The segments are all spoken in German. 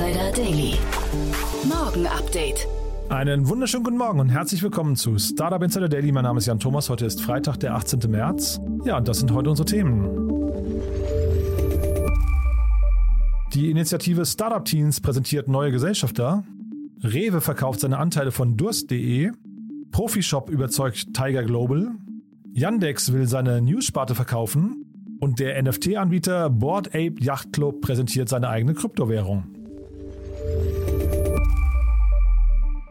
Insider Daily. Morgen Update. Einen wunderschönen guten Morgen und herzlich willkommen zu Startup Insider Daily. Mein Name ist Jan Thomas. Heute ist Freitag, der 18. März. Ja, und das sind heute unsere Themen. Die Initiative Startup Teens präsentiert neue Gesellschafter. Rewe verkauft seine Anteile von Durst.de. Profishop überzeugt Tiger Global. Yandex will seine News-Sparte verkaufen. Und der NFT-Anbieter Board Ape Yacht Club präsentiert seine eigene Kryptowährung.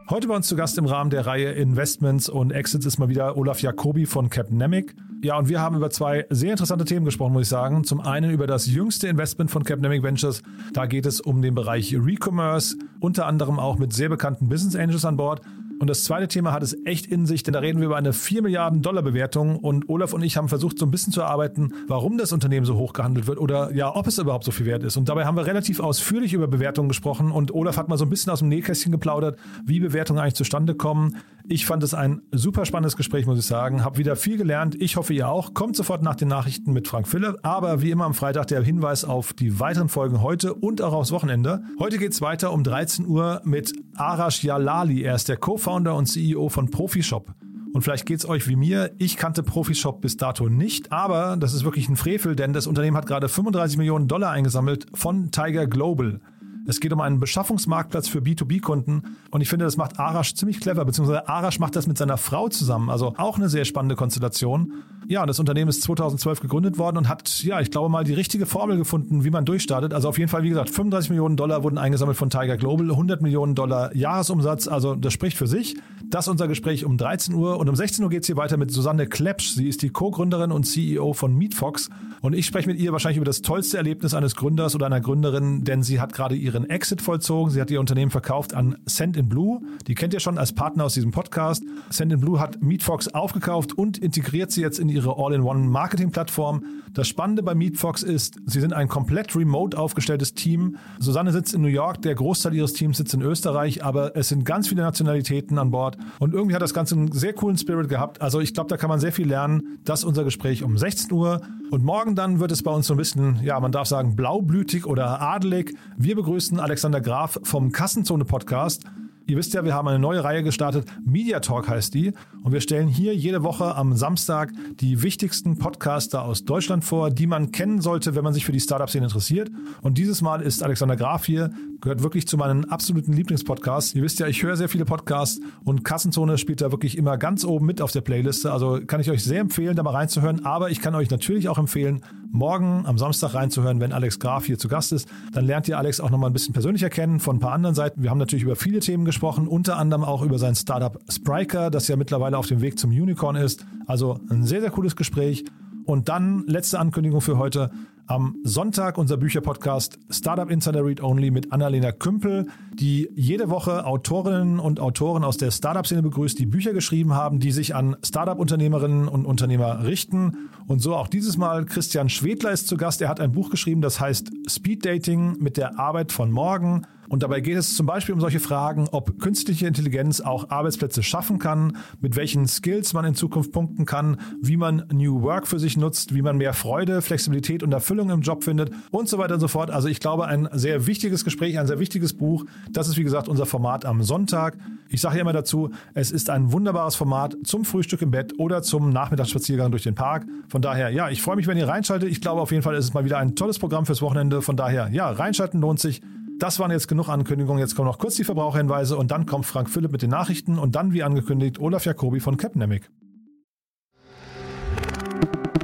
Heute bei uns zu Gast im Rahmen der Reihe Investments und Exits ist mal wieder Olaf Jacobi von Capnemic. Ja, und wir haben über zwei sehr interessante Themen gesprochen, muss ich sagen. Zum einen über das jüngste Investment von Capnemic Ventures. Da geht es um den Bereich Recommerce, unter anderem auch mit sehr bekannten Business Angels an Bord. Und das zweite Thema hat es echt in sich, denn da reden wir über eine 4 Milliarden Dollar Bewertung und Olaf und ich haben versucht, so ein bisschen zu erarbeiten, warum das Unternehmen so hoch gehandelt wird oder ja, ob es überhaupt so viel wert ist. Und dabei haben wir relativ ausführlich über Bewertungen gesprochen und Olaf hat mal so ein bisschen aus dem Nähkästchen geplaudert, wie Bewertungen eigentlich zustande kommen. Ich fand es ein super spannendes Gespräch, muss ich sagen. Hab wieder viel gelernt. Ich hoffe, ihr auch. Kommt sofort nach den Nachrichten mit Frank Philipp. Aber wie immer am Freitag der Hinweis auf die weiteren Folgen heute und auch aufs Wochenende. Heute geht's weiter um 13 Uhr mit Arash Jalali. Er ist der Co-Founder und CEO von Profishop. Und vielleicht geht's euch wie mir. Ich kannte Profishop bis dato nicht, aber das ist wirklich ein Frevel, denn das Unternehmen hat gerade 35 Millionen Dollar eingesammelt von Tiger Global. Es geht um einen Beschaffungsmarktplatz für B2B-Kunden und ich finde, das macht Arash ziemlich clever, beziehungsweise Arash macht das mit seiner Frau zusammen, also auch eine sehr spannende Konstellation. Ja, das Unternehmen ist 2012 gegründet worden und hat, ja, ich glaube mal die richtige Formel gefunden, wie man durchstartet. Also auf jeden Fall, wie gesagt, 35 Millionen Dollar wurden eingesammelt von Tiger Global, 100 Millionen Dollar Jahresumsatz, also das spricht für sich. Das ist unser Gespräch um 13 Uhr und um 16 Uhr geht's hier weiter mit Susanne Klepsch. Sie ist die Co-Gründerin und CEO von MeetFox und ich spreche mit ihr wahrscheinlich über das tollste Erlebnis eines Gründers oder einer Gründerin, denn sie hat gerade ihren Exit vollzogen. Sie hat ihr Unternehmen verkauft an Send in Blue. Die kennt ihr schon als Partner aus diesem Podcast. Send in Blue hat MeetFox aufgekauft und integriert sie jetzt in ihre All-in-One-Marketing-Plattform. Das Spannende bei MeetFox ist, sie sind ein komplett remote aufgestelltes Team. Susanne sitzt in New York, der Großteil ihres Teams sitzt in Österreich, aber es sind ganz viele Nationalitäten an Bord und irgendwie hat das Ganze einen sehr coolen Spirit gehabt. Also ich glaube, da kann man sehr viel lernen. Das ist unser Gespräch um 16 Uhr und morgen dann wird es bei uns so ein bisschen, ja, man darf sagen, blaublütig oder adelig. Wir begrüßen Alexander Graf vom Kassenzone Podcast. Ihr wisst ja, wir haben eine neue Reihe gestartet. Media Talk heißt die. Und wir stellen hier jede Woche am Samstag die wichtigsten Podcaster aus Deutschland vor, die man kennen sollte, wenn man sich für die Startup-Szene interessiert. Und dieses Mal ist Alexander Graf hier, gehört wirklich zu meinen absoluten Lieblingspodcasts. Ihr wisst ja, ich höre sehr viele Podcasts und Kassenzone spielt da wirklich immer ganz oben mit auf der Playliste. Also kann ich euch sehr empfehlen, da mal reinzuhören. Aber ich kann euch natürlich auch empfehlen, morgen am Samstag reinzuhören, wenn Alex Graf hier zu Gast ist. Dann lernt ihr Alex auch nochmal ein bisschen persönlicher kennen von ein paar anderen Seiten. Wir haben natürlich über viele Themen gesprochen, unter anderem auch über sein Startup Spriker, das ja mittlerweile auf dem Weg zum Unicorn ist. Also ein sehr, sehr cooles Gespräch. Und dann letzte Ankündigung für heute. Am Sonntag unser Bücherpodcast Startup Insider Read Only mit Annalena Kümpel, die jede Woche Autorinnen und Autoren aus der Startup-Szene begrüßt, die Bücher geschrieben haben, die sich an Startup-Unternehmerinnen und Unternehmer richten. Und so auch dieses Mal Christian Schwedler ist zu Gast. Er hat ein Buch geschrieben, das heißt Speed Dating mit der Arbeit von morgen. Und dabei geht es zum Beispiel um solche Fragen, ob künstliche Intelligenz auch Arbeitsplätze schaffen kann, mit welchen Skills man in Zukunft punkten kann, wie man New Work für sich nutzt, wie man mehr Freude, Flexibilität und Erfüllung im Job findet und so weiter und so fort. Also ich glaube, ein sehr wichtiges Gespräch, ein sehr wichtiges Buch. Das ist, wie gesagt, unser Format am Sonntag. Ich sage ja immer dazu, es ist ein wunderbares Format zum Frühstück im Bett oder zum Nachmittagsspaziergang durch den Park. Von daher, ja, ich freue mich, wenn ihr reinschaltet. Ich glaube auf jeden Fall ist es mal wieder ein tolles Programm fürs Wochenende. Von daher, ja, reinschalten lohnt sich. Das waren jetzt genug Ankündigungen. Jetzt kommen noch kurz die Verbraucherhinweise und dann kommt Frank Philipp mit den Nachrichten und dann, wie angekündigt, Olaf Jacobi von Capnemic.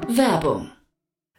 Werbung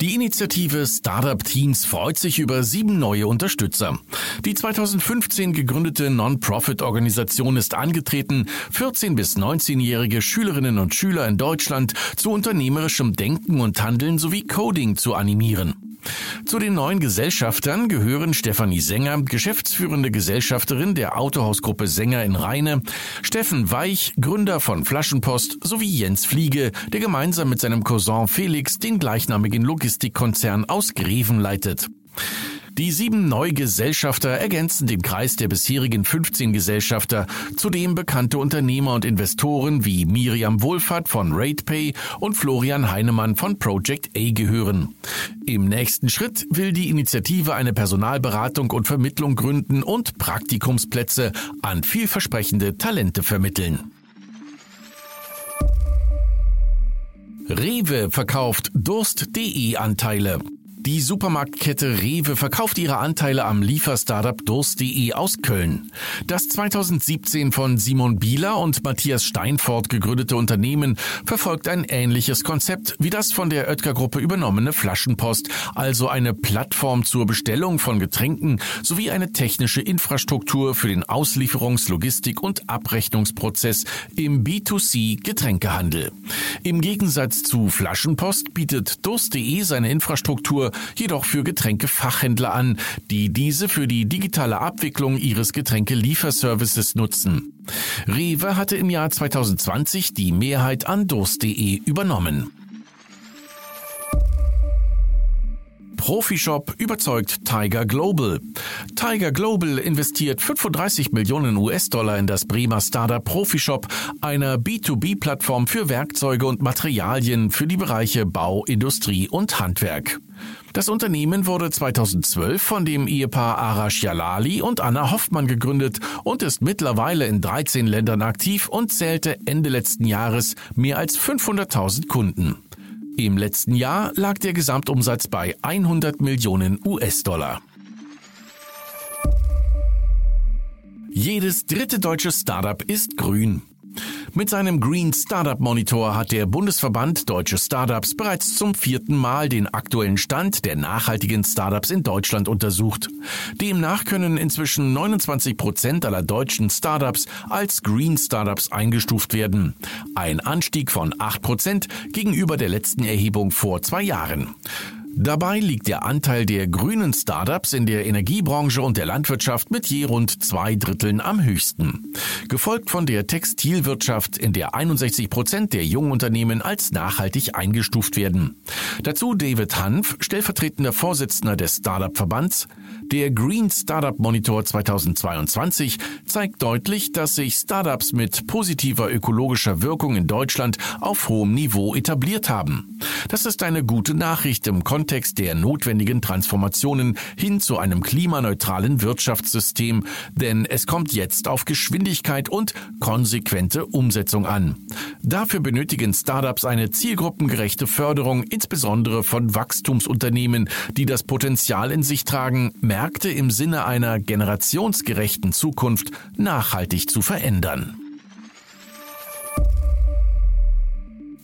Die Initiative Startup Teens freut sich über sieben neue Unterstützer. Die 2015 gegründete Non-Profit-Organisation ist angetreten, 14- bis 19-jährige Schülerinnen und Schüler in Deutschland zu unternehmerischem Denken und Handeln sowie Coding zu animieren. Zu den neuen Gesellschaftern gehören Stefanie Sänger, geschäftsführende Gesellschafterin der Autohausgruppe Sänger in Rheine, Steffen Weich, Gründer von Flaschenpost, sowie Jens Fliege, der gemeinsam mit seinem Cousin Felix den gleichnamigen Logistikkonzern aus Greven leitet. Die sieben Neugesellschafter ergänzen den Kreis der bisherigen 15 Gesellschafter, zudem bekannte Unternehmer und Investoren wie Miriam Wohlfahrt von RatePay und Florian Heinemann von Project A gehören. Im nächsten Schritt will die Initiative eine Personalberatung und Vermittlung gründen und Praktikumsplätze an vielversprechende Talente vermitteln. Rewe verkauft Durst.de Anteile. Die Supermarktkette Rewe verkauft ihre Anteile am Lieferstartup Durst.de aus Köln. Das 2017 von Simon Bieler und Matthias Steinfort gegründete Unternehmen verfolgt ein ähnliches Konzept wie das von der Oetker-Gruppe übernommene Flaschenpost, also eine Plattform zur Bestellung von Getränken sowie eine technische Infrastruktur für den Auslieferungs-, Logistik- und Abrechnungsprozess im B2C Getränkehandel. Im Gegensatz zu Flaschenpost bietet Durst.de seine Infrastruktur jedoch für Getränkefachhändler an, die diese für die digitale Abwicklung ihres Getränkelieferservices nutzen. Rewe hatte im Jahr 2020 die Mehrheit an Durst.de übernommen. Profishop überzeugt Tiger Global. Tiger Global investiert 35 Millionen US-Dollar in das Bremer Startup Profishop, einer B2B-Plattform für Werkzeuge und Materialien für die Bereiche Bau, Industrie und Handwerk. Das Unternehmen wurde 2012 von dem Ehepaar Arash Jalali und Anna Hoffmann gegründet und ist mittlerweile in 13 Ländern aktiv und zählte Ende letzten Jahres mehr als 500.000 Kunden. Im letzten Jahr lag der Gesamtumsatz bei 100 Millionen US-Dollar. Jedes dritte deutsche Startup ist grün. Mit seinem Green Startup Monitor hat der Bundesverband Deutsche Startups bereits zum vierten Mal den aktuellen Stand der nachhaltigen Startups in Deutschland untersucht. Demnach können inzwischen 29 Prozent aller deutschen Startups als Green Startups eingestuft werden. Ein Anstieg von 8 Prozent gegenüber der letzten Erhebung vor zwei Jahren. Dabei liegt der Anteil der grünen Startups in der Energiebranche und der Landwirtschaft mit je rund zwei Dritteln am höchsten. Gefolgt von der Textilwirtschaft, in der 61 Prozent der jungen Unternehmen als nachhaltig eingestuft werden. Dazu David Hanf, stellvertretender Vorsitzender des Startup-Verbands. Der Green Startup Monitor 2022 zeigt deutlich, dass sich Startups mit positiver ökologischer Wirkung in Deutschland auf hohem Niveau etabliert haben. Das ist eine gute Nachricht im Kontext Kontext der notwendigen Transformationen hin zu einem klimaneutralen Wirtschaftssystem, denn es kommt jetzt auf Geschwindigkeit und konsequente Umsetzung an. Dafür benötigen Startups eine zielgruppengerechte Förderung, insbesondere von Wachstumsunternehmen, die das Potenzial in sich tragen, Märkte im Sinne einer generationsgerechten Zukunft nachhaltig zu verändern.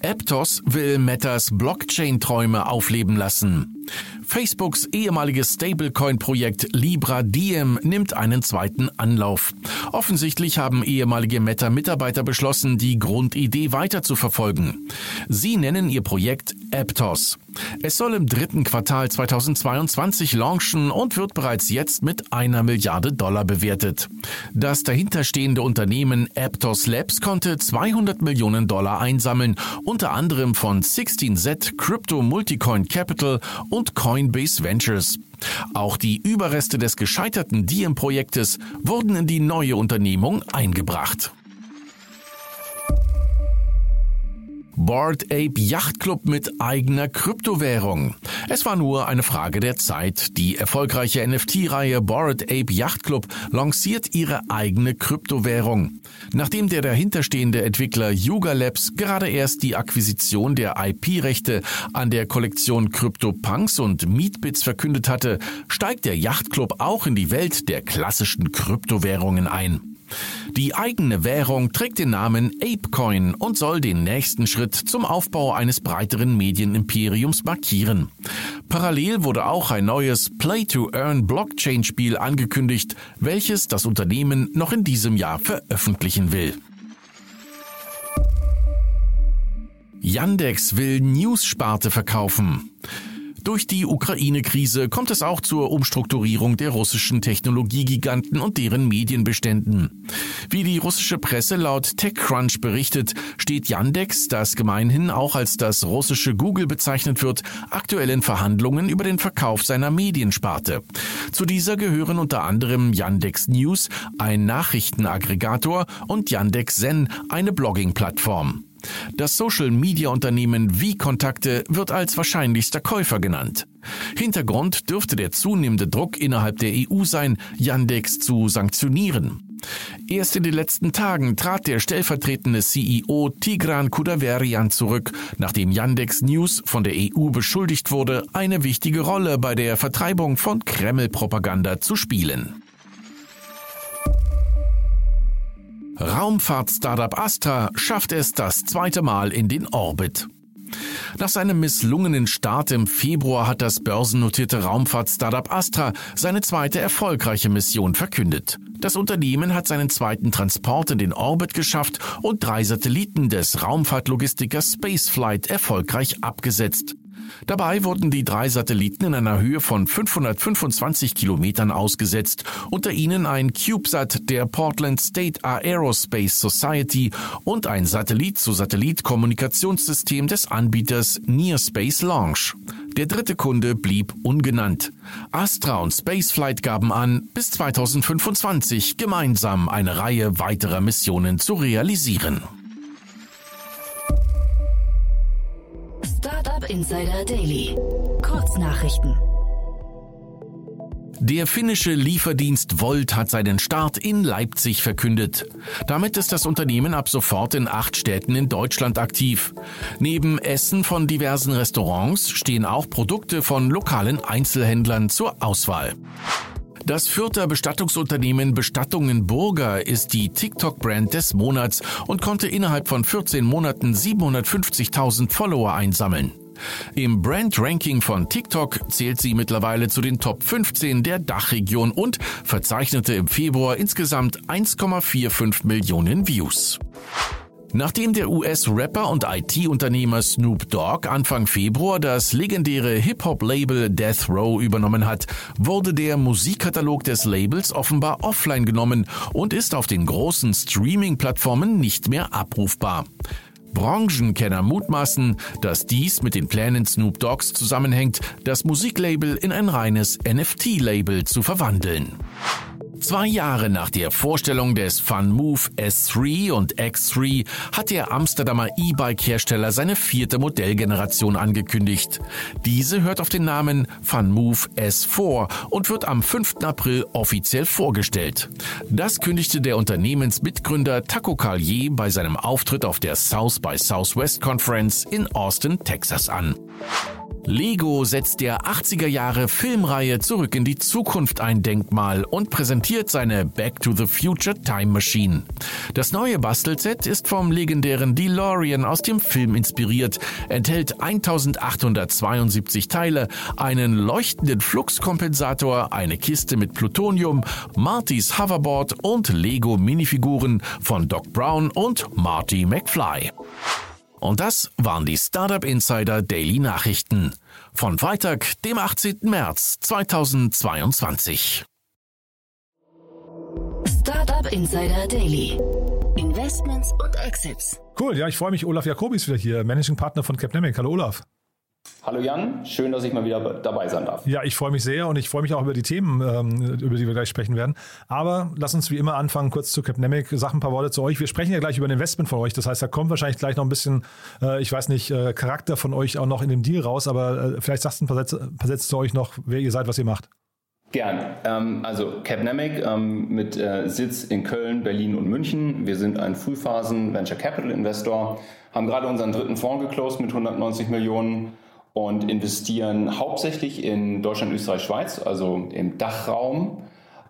Aptos will Metas Blockchain-Träume aufleben lassen. Facebooks ehemaliges Stablecoin-Projekt Libra Diem nimmt einen zweiten Anlauf. Offensichtlich haben ehemalige Meta-Mitarbeiter beschlossen, die Grundidee weiter zu verfolgen. Sie nennen ihr Projekt Aptos. Es soll im dritten Quartal 2022 launchen und wird bereits jetzt mit einer Milliarde Dollar bewertet. Das dahinterstehende Unternehmen Aptos Labs konnte 200 Millionen Dollar einsammeln, unter anderem von 16Z, Crypto Multicoin Capital und Coinbase Ventures. Auch die Überreste des gescheiterten Diem-Projektes wurden in die neue Unternehmung eingebracht. Board Ape Yacht Club mit eigener Kryptowährung. Es war nur eine Frage der Zeit. Die erfolgreiche NFT-Reihe Board Ape Yacht Club lanciert ihre eigene Kryptowährung. Nachdem der dahinterstehende Entwickler Yuga Labs gerade erst die Akquisition der IP-Rechte an der Kollektion CryptoPunks und Meatbits verkündet hatte, steigt der Yacht Club auch in die Welt der klassischen Kryptowährungen ein. Die eigene Währung trägt den Namen ApeCoin und soll den nächsten Schritt zum Aufbau eines breiteren Medienimperiums markieren. Parallel wurde auch ein neues Play-to-Earn-Blockchain-Spiel angekündigt, welches das Unternehmen noch in diesem Jahr veröffentlichen will. Yandex will News-Sparte verkaufen. Durch die Ukraine-Krise kommt es auch zur Umstrukturierung der russischen Technologiegiganten und deren Medienbeständen. Wie die russische Presse laut TechCrunch berichtet, steht Yandex, das gemeinhin auch als das russische Google bezeichnet wird, aktuell in Verhandlungen über den Verkauf seiner Mediensparte. Zu dieser gehören unter anderem Yandex News, ein Nachrichtenaggregator, und Yandex Zen, eine Blogging-Plattform. Das Social-Media-Unternehmen Wie-Kontakte wird als wahrscheinlichster Käufer genannt. Hintergrund dürfte der zunehmende Druck innerhalb der EU sein, Yandex zu sanktionieren. Erst in den letzten Tagen trat der stellvertretende CEO Tigran Kudaverian zurück, nachdem Yandex News von der EU beschuldigt wurde, eine wichtige Rolle bei der Vertreibung von Kreml-Propaganda zu spielen. Raumfahrt-Startup Astra schafft es das zweite Mal in den Orbit. Nach seinem misslungenen Start im Februar hat das börsennotierte Raumfahrt-Startup Astra seine zweite erfolgreiche Mission verkündet. Das Unternehmen hat seinen zweiten Transport in den Orbit geschafft und drei Satelliten des Raumfahrtlogistikers Spaceflight erfolgreich abgesetzt. Dabei wurden die drei Satelliten in einer Höhe von 525 Kilometern ausgesetzt, unter ihnen ein CubeSat der Portland State Aerospace Society und ein Satellit-zu-Satellit-Kommunikationssystem des Anbieters Near Space Launch. Der dritte Kunde blieb ungenannt. Astra und Spaceflight gaben an, bis 2025 gemeinsam eine Reihe weiterer Missionen zu realisieren. Startup Insider Daily. Kurznachrichten. Der finnische Lieferdienst Volt hat seinen Start in Leipzig verkündet. Damit ist das Unternehmen ab sofort in acht Städten in Deutschland aktiv. Neben Essen von diversen Restaurants stehen auch Produkte von lokalen Einzelhändlern zur Auswahl. Das Fürther Bestattungsunternehmen Bestattungen Burger ist die TikTok-Brand des Monats und konnte innerhalb von 14 Monaten 750.000 Follower einsammeln. Im Brand-Ranking von TikTok zählt sie mittlerweile zu den Top 15 der Dachregion und verzeichnete im Februar insgesamt 1,45 Millionen Views. Nachdem der US-Rapper und IT-Unternehmer Snoop Dogg Anfang Februar das legendäre Hip-Hop-Label Death Row übernommen hat, wurde der Musikkatalog des Labels offenbar offline genommen und ist auf den großen Streaming-Plattformen nicht mehr abrufbar. Branchenkenner mutmaßen, dass dies mit den Plänen Snoop Dogs zusammenhängt, das Musiklabel in ein reines NFT-Label zu verwandeln. Zwei Jahre nach der Vorstellung des FunMove S3 und X3 hat der Amsterdamer E-Bike-Hersteller seine vierte Modellgeneration angekündigt. Diese hört auf den Namen FunMove S4 und wird am 5. April offiziell vorgestellt. Das kündigte der Unternehmensmitgründer Taco Collier bei seinem Auftritt auf der South by Southwest Conference in Austin, Texas an. Lego setzt der 80er Jahre Filmreihe Zurück in die Zukunft ein Denkmal und präsentiert seine Back to the Future Time Machine. Das neue Bastelset ist vom legendären DeLorean aus dem Film inspiriert, enthält 1872 Teile, einen leuchtenden Fluxkompensator, eine Kiste mit Plutonium, Martys Hoverboard und Lego Minifiguren von Doc Brown und Marty McFly. Und das waren die Startup Insider Daily Nachrichten von Freitag, dem 18. März 2022. Startup Insider Daily. Investments und Exits. Cool, ja, ich freue mich. Olaf Jacobi ist wieder hier, Managing Partner von Capnemic. Hallo Olaf. Hallo Jan, schön, dass ich mal wieder dabei sein darf. Ja, ich freue mich sehr und ich freue mich auch über die Themen, ähm, über die wir gleich sprechen werden. Aber lass uns wie immer anfangen, kurz zu Capnemic. Sag ein paar Worte zu euch. Wir sprechen ja gleich über ein Investment von euch. Das heißt, da kommt wahrscheinlich gleich noch ein bisschen, äh, ich weiß nicht, äh, Charakter von euch auch noch in dem Deal raus. Aber äh, vielleicht sagst du ein paar Sätze, paar Sätze zu euch noch, wer ihr seid, was ihr macht. Gern. Ähm, also Capnemic ähm, mit Sitz in Köln, Berlin und München. Wir sind ein Frühphasen Venture Capital Investor, haben gerade unseren dritten Fonds geclosed mit 190 Millionen und investieren hauptsächlich in Deutschland, Österreich, Schweiz, also im Dachraum,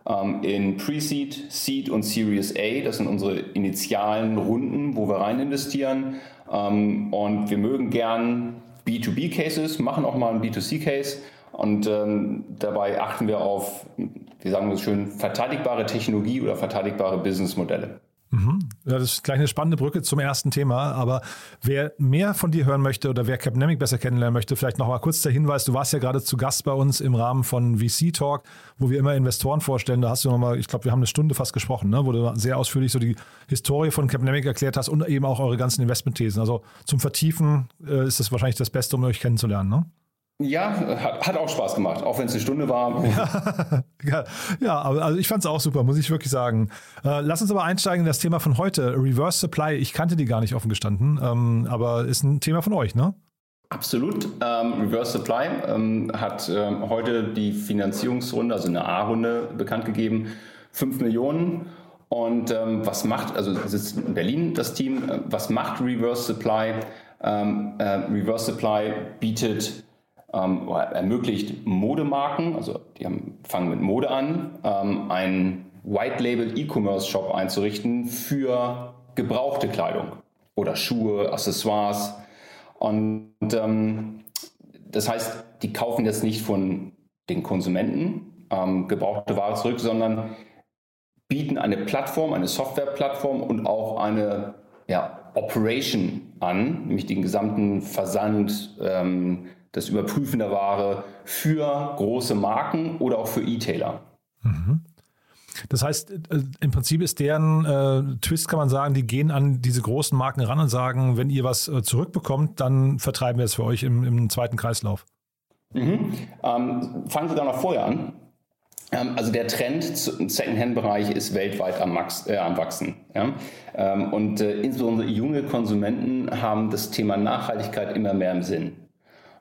ähm, in Pre-Seed, Seed und Series A. Das sind unsere initialen Runden, wo wir rein investieren. Ähm, und wir mögen gern B2B-Cases, machen auch mal einen B2C-Case. Und ähm, dabei achten wir auf, wie sagen wir so schön, verteidigbare Technologie oder verteidigbare Businessmodelle. Mhm. Das ist gleich eine spannende Brücke zum ersten Thema. Aber wer mehr von dir hören möchte oder wer Capnemic besser kennenlernen möchte, vielleicht noch mal kurz der Hinweis: Du warst ja gerade zu Gast bei uns im Rahmen von VC Talk, wo wir immer Investoren vorstellen. Da hast du noch mal, ich glaube, wir haben eine Stunde fast gesprochen, ne? wo du sehr ausführlich so die Historie von Capnemic erklärt hast und eben auch eure ganzen Investmentthesen. Also zum Vertiefen äh, ist das wahrscheinlich das Beste, um euch kennenzulernen. Ne? Ja, hat, hat, auch Spaß gemacht, auch wenn es eine Stunde war. Ja, ja aber also ich fand es auch super, muss ich wirklich sagen. Äh, lass uns aber einsteigen in das Thema von heute, Reverse Supply. Ich kannte die gar nicht offen gestanden, ähm, aber ist ein Thema von euch, ne? Absolut. Ähm, Reverse Supply ähm, hat ähm, heute die Finanzierungsrunde, also eine A-Runde, bekannt gegeben. 5 Millionen. Und ähm, was macht, also sitzt in Berlin das Team, äh, was macht Reverse Supply? Ähm, äh, Reverse Supply bietet ähm, ermöglicht Modemarken, also die haben, fangen mit Mode an, ähm, einen White Label E-Commerce Shop einzurichten für gebrauchte Kleidung oder Schuhe, Accessoires. Und ähm, das heißt, die kaufen jetzt nicht von den Konsumenten ähm, gebrauchte Ware zurück, sondern bieten eine Plattform, eine Softwareplattform und auch eine ja, Operation an, nämlich den gesamten Versand, ähm, das Überprüfen der Ware für große Marken oder auch für E-Tailer. Mhm. Das heißt, äh, im Prinzip ist deren äh, Twist, kann man sagen, die gehen an diese großen Marken ran und sagen, wenn ihr was äh, zurückbekommt, dann vertreiben wir es für euch im, im zweiten Kreislauf. Mhm. Ähm, fangen Sie da noch vorher an. Ähm, also der Trend im Secondhand-Bereich ist weltweit am, Max, äh, am Wachsen. Ja? Ähm, und äh, insbesondere junge Konsumenten haben das Thema Nachhaltigkeit immer mehr im Sinn.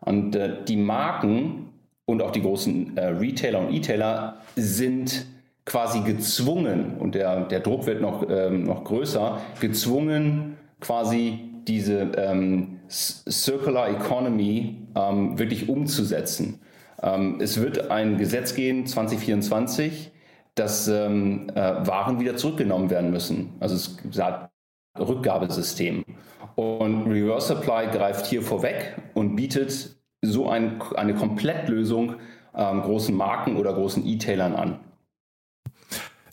Und äh, die Marken und auch die großen äh, Retailer und E-Tailer sind quasi gezwungen, und der, der Druck wird noch, ähm, noch größer, gezwungen quasi diese ähm, Circular Economy ähm, wirklich umzusetzen. Ähm, es wird ein Gesetz gehen, 2024, dass äh, Waren wieder zurückgenommen werden müssen. Also es sagt Rückgabesystem. Und Reverse Supply greift hier vorweg und bietet so ein, eine Komplettlösung ähm, großen Marken oder großen E-Tailern an.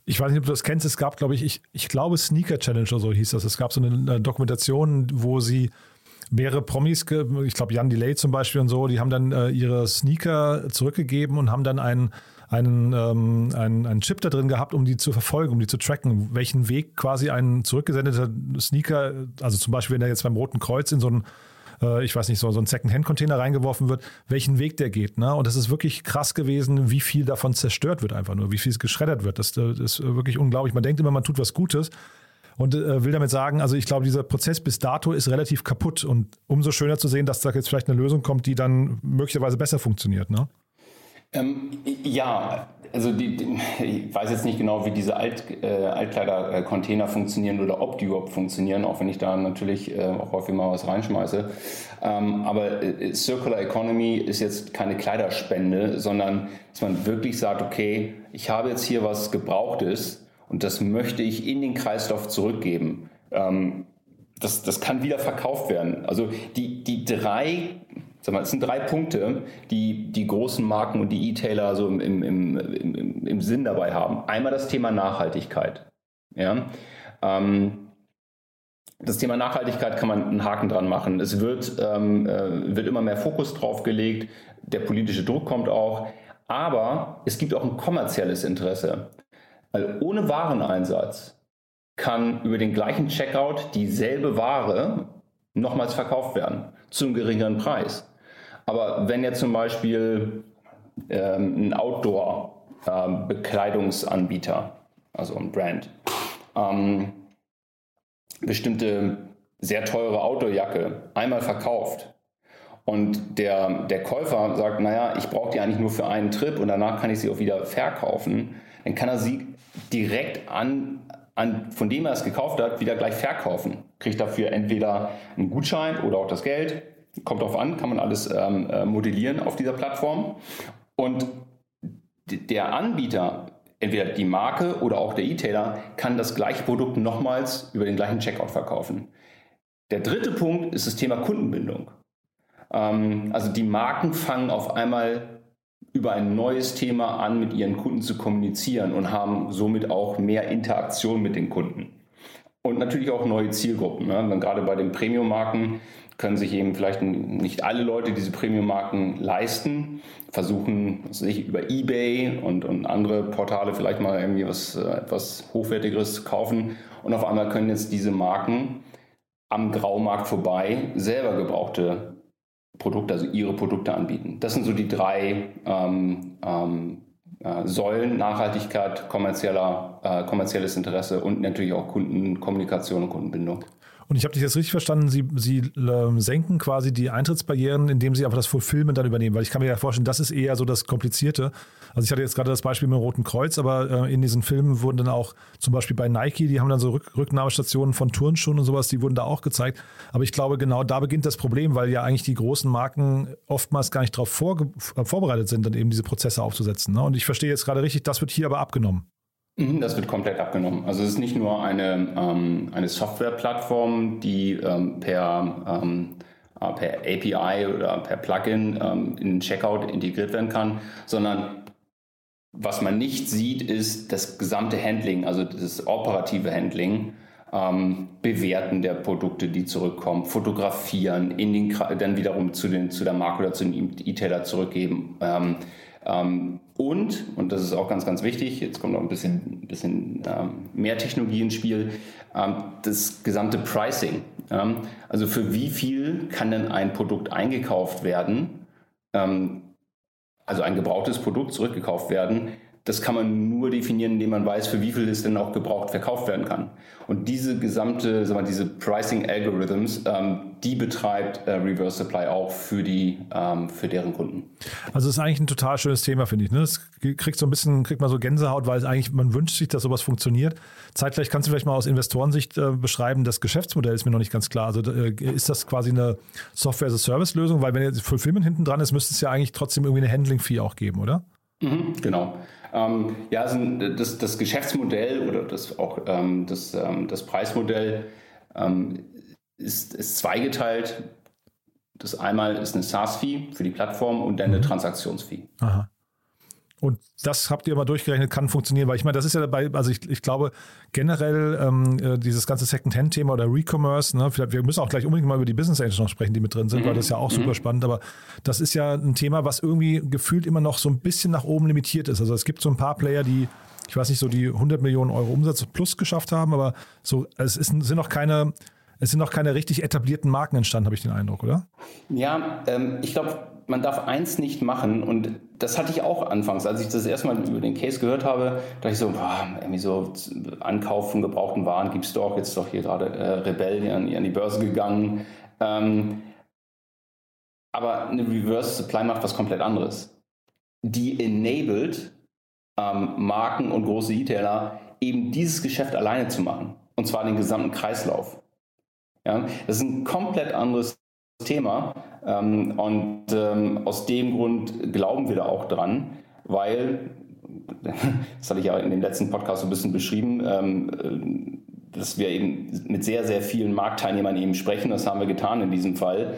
Ich weiß nicht, ob du das kennst. Es gab, glaube ich, ich, ich glaube Sneaker Challenge oder so hieß das. Es gab so eine, Dokumentation, wo sie mehrere Promis, ich glaube Jan Delay zum Beispiel und so, die haben dann äh, ihre Sneaker zurückgegeben und haben dann einen, einen, ähm, einen, einen Chip da drin gehabt, um die zu verfolgen, um die zu tracken, welchen Weg quasi ein zurückgesendeter Sneaker, also zum Beispiel, wenn er jetzt beim Roten Kreuz in so ein äh, ich weiß nicht, so, so ein Second-Hand-Container reingeworfen wird, welchen Weg der geht. Ne? Und das ist wirklich krass gewesen, wie viel davon zerstört wird einfach nur, wie viel es geschreddert wird. Das, das ist wirklich unglaublich. Man denkt immer, man tut was Gutes. Und äh, will damit sagen, also ich glaube, dieser Prozess bis dato ist relativ kaputt und umso schöner zu sehen, dass da jetzt vielleicht eine Lösung kommt, die dann möglicherweise besser funktioniert. Ne? Ähm, ja, also die, die, ich weiß jetzt nicht genau, wie diese Alt, äh, Altkleider-Container funktionieren oder ob die überhaupt funktionieren, auch wenn ich da natürlich äh, auch häufig mal was reinschmeiße. Ähm, aber äh, Circular Economy ist jetzt keine Kleiderspende, sondern dass man wirklich sagt, okay, ich habe jetzt hier was Gebrauchtes und das möchte ich in den Kreislauf zurückgeben. Ähm, das, das kann wieder verkauft werden. Also die, die drei sag mal, es sind drei Punkte, die die großen Marken und die E-Tailer so im, im, im, im, Sinn dabei haben. Einmal das Thema Nachhaltigkeit. Ja? Ähm, das Thema Nachhaltigkeit kann man einen Haken dran machen. Es wird, ähm, äh, wird immer mehr Fokus drauf gelegt, der politische Druck kommt auch, aber es gibt auch ein kommerzielles Interesse. Weil ohne Wareneinsatz kann über den gleichen Checkout dieselbe Ware nochmals verkauft werden, zum geringeren Preis. Aber wenn jetzt zum Beispiel ähm, ein Outdoor-Bekleidungsanbieter, ähm, also ein Brand, ähm, bestimmte sehr teure Outdoorjacke einmal verkauft und der, der Käufer sagt, naja, ich brauche die eigentlich nur für einen Trip und danach kann ich sie auch wieder verkaufen, dann kann er sie direkt an, an von dem er es gekauft hat, wieder gleich verkaufen. Kriegt dafür entweder einen Gutschein oder auch das Geld kommt drauf an, kann man alles ähm, äh, modellieren auf dieser Plattform. Und der Anbieter, entweder die Marke oder auch der E-Tailer, kann das gleiche Produkt nochmals über den gleichen Checkout verkaufen. Der dritte Punkt ist das Thema Kundenbindung. Ähm, also die Marken fangen auf einmal über ein neues Thema an, mit ihren Kunden zu kommunizieren und haben somit auch mehr Interaktion mit den Kunden. Und natürlich auch neue Zielgruppen. Ne? Gerade bei den Premium-Marken können sich eben vielleicht nicht alle Leute diese Premium-Marken leisten, versuchen sich über eBay und, und andere Portale vielleicht mal irgendwie was äh, etwas Hochwertigeres zu kaufen. Und auf einmal können jetzt diese Marken am Graumarkt vorbei selber gebrauchte Produkte, also ihre Produkte anbieten. Das sind so die drei ähm, ähm, äh, Säulen, Nachhaltigkeit, kommerzieller, äh, kommerzielles Interesse und natürlich auch Kundenkommunikation und Kundenbindung. Und ich habe dich jetzt richtig verstanden, Sie, Sie äh, senken quasi die Eintrittsbarrieren, indem Sie einfach das Fulfillment dann übernehmen, weil ich kann mir ja vorstellen, das ist eher so das Komplizierte. Also ich hatte jetzt gerade das Beispiel mit dem Roten Kreuz, aber äh, in diesen Filmen wurden dann auch zum Beispiel bei Nike, die haben dann so Rück Rücknahmestationen von Turnschuhen und sowas, die wurden da auch gezeigt. Aber ich glaube, genau da beginnt das Problem, weil ja eigentlich die großen Marken oftmals gar nicht darauf äh, vorbereitet sind, dann eben diese Prozesse aufzusetzen. Ne? Und ich verstehe jetzt gerade richtig, das wird hier aber abgenommen. Mhm, das wird komplett abgenommen. Also es ist nicht nur eine, ähm, eine Softwareplattform, die ähm, per, ähm, äh, per API oder per Plugin ähm, in den Checkout integriert werden kann, sondern was man nicht sieht, ist das gesamte Handling, also das operative Handling, ähm, Bewerten der Produkte, die zurückkommen, fotografieren, in den, dann wiederum zu, den, zu der Marke oder zu dem E-Tailer zurückgeben. Ähm, und, und das ist auch ganz, ganz wichtig, jetzt kommt noch ein bisschen, ein bisschen ähm, mehr Technologie ins Spiel, ähm, das gesamte Pricing. Ähm, also für wie viel kann denn ein Produkt eingekauft werden, ähm, also ein gebrauchtes Produkt zurückgekauft werden, das kann man nur definieren, indem man weiß, für wie viel es denn auch gebraucht verkauft werden kann. Und diese gesamte, sagen wir, diese Pricing Algorithms, ähm, die betreibt äh, Reverse Supply auch für die, ähm, für deren Kunden. Also es ist eigentlich ein total schönes Thema, finde ich. Ne? Das kriegt so ein bisschen, kriegt man so Gänsehaut, weil es eigentlich, man wünscht sich, dass sowas funktioniert. Zeitgleich kannst du vielleicht mal aus Investorensicht äh, beschreiben, das Geschäftsmodell ist mir noch nicht ganz klar. Also äh, ist das quasi eine Software-as-a-Service-Lösung? Weil wenn jetzt Fulfillment hinten dran ist, müsste es ja eigentlich trotzdem irgendwie eine Handling-Fee auch geben, oder? Mhm, genau. Ähm, ja, also das, das, Geschäftsmodell oder das auch ähm, das, ähm, das Preismodell ähm, ist, ist zweigeteilt. Das einmal ist eine SaaS-Fee für die Plattform und dann eine mhm. Transaktionsfee. Aha. Und das habt ihr mal durchgerechnet, kann funktionieren, weil ich meine, das ist ja dabei, also ich, ich glaube generell ähm, äh, dieses ganze Second-Hand-Thema oder Recommerce, ne, wir müssen auch gleich unbedingt mal über die Business Angels noch sprechen, die mit drin sind, mhm. weil das ist ja auch mhm. super spannend, aber das ist ja ein Thema, was irgendwie gefühlt immer noch so ein bisschen nach oben limitiert ist. Also es gibt so ein paar Player, die, ich weiß nicht, so die 100 Millionen Euro Umsatz plus geschafft haben, aber so, es ist, sind noch keine, es sind noch keine richtig etablierten Marken entstanden, habe ich den Eindruck, oder? Ja, ähm, ich glaube, man darf eins nicht machen und das hatte ich auch anfangs, als ich das erstmal über den Case gehört habe, dachte ich so, boah, irgendwie so Ankauf von gebrauchten Waren gibt es doch, jetzt ist doch hier gerade äh, Rebell an, die Börse gegangen. Ähm, aber eine Reverse Supply macht was komplett anderes. Die enabled ähm, Marken und große Retailer, eben dieses Geschäft alleine zu machen. Und zwar den gesamten Kreislauf. Ja, das ist ein komplett anderes Thema. Ähm, und ähm, aus dem Grund glauben wir da auch dran, weil, das hatte ich ja in dem letzten Podcast so ein bisschen beschrieben, ähm, äh, dass wir eben mit sehr, sehr vielen Marktteilnehmern eben sprechen. Das haben wir getan in diesem Fall.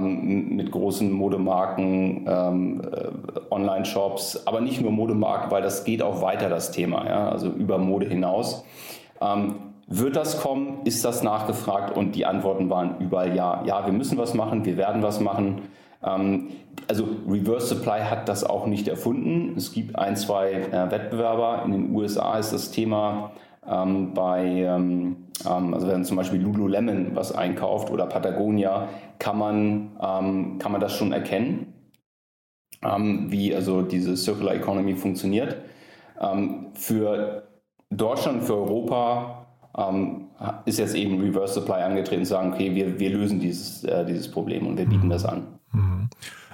Mit großen Modemarken, äh, Online-Shops, aber nicht nur Modemarken, weil das geht auch weiter, das Thema, ja, also über Mode hinaus. Wird das kommen? Ist das nachgefragt? Und die Antworten waren überall ja. Ja, wir müssen was machen, wir werden was machen. Ähm, also Reverse Supply hat das auch nicht erfunden. Es gibt ein, zwei äh, Wettbewerber. In den USA ist das Thema ähm, bei, ähm, ähm, also wenn zum Beispiel Lululemon was einkauft oder Patagonia, kann man, ähm, kann man das schon erkennen, ähm, wie also diese Circular Economy funktioniert. für Deutschland, für Europa ähm, ist jetzt eben Reverse Supply angetreten und sagen, okay, wir, wir lösen dieses, äh, dieses Problem und wir bieten mhm. das an. Mhm.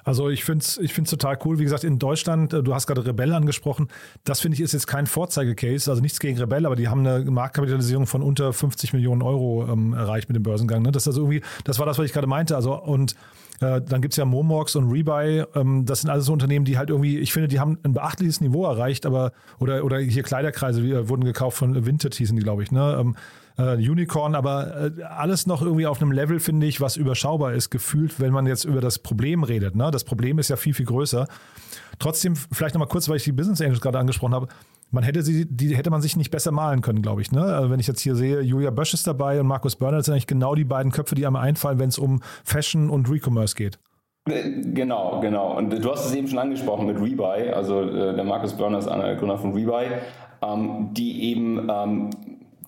Also ich finde es ich find's total cool. Wie gesagt, in Deutschland, äh, du hast gerade Rebell angesprochen, das finde ich ist jetzt kein Vorzeigecase, also nichts gegen Rebell, aber die haben eine Marktkapitalisierung von unter 50 Millionen Euro ähm, erreicht mit dem Börsengang. Ne? Das, ist also irgendwie, das war das, was ich gerade meinte. Also und äh, dann gibt es ja Momox und Rebuy. Ähm, das sind alles so Unternehmen, die halt irgendwie, ich finde, die haben ein beachtliches Niveau erreicht, aber, oder, oder hier Kleiderkreise die, wurden gekauft von Vinted, hießen die, glaube ich, ne? Ähm, äh, Unicorn, aber äh, alles noch irgendwie auf einem Level, finde ich, was überschaubar ist, gefühlt, wenn man jetzt über das Problem redet. Ne? Das Problem ist ja viel, viel größer. Trotzdem, vielleicht nochmal kurz, weil ich die Business Angels gerade angesprochen habe, man hätte sie, die hätte man sich nicht besser malen können, glaube ich. Ne? Also wenn ich jetzt hier sehe, Julia Bösch ist dabei und Markus das sind eigentlich genau die beiden Köpfe, die einem einfallen, wenn es um Fashion und Recommerce geht. Äh, genau, genau. Und du hast es eben schon angesprochen mit Rebuy. Also äh, der Markus Börner ist einer der Gründer von Rebuy, ähm, die eben ähm,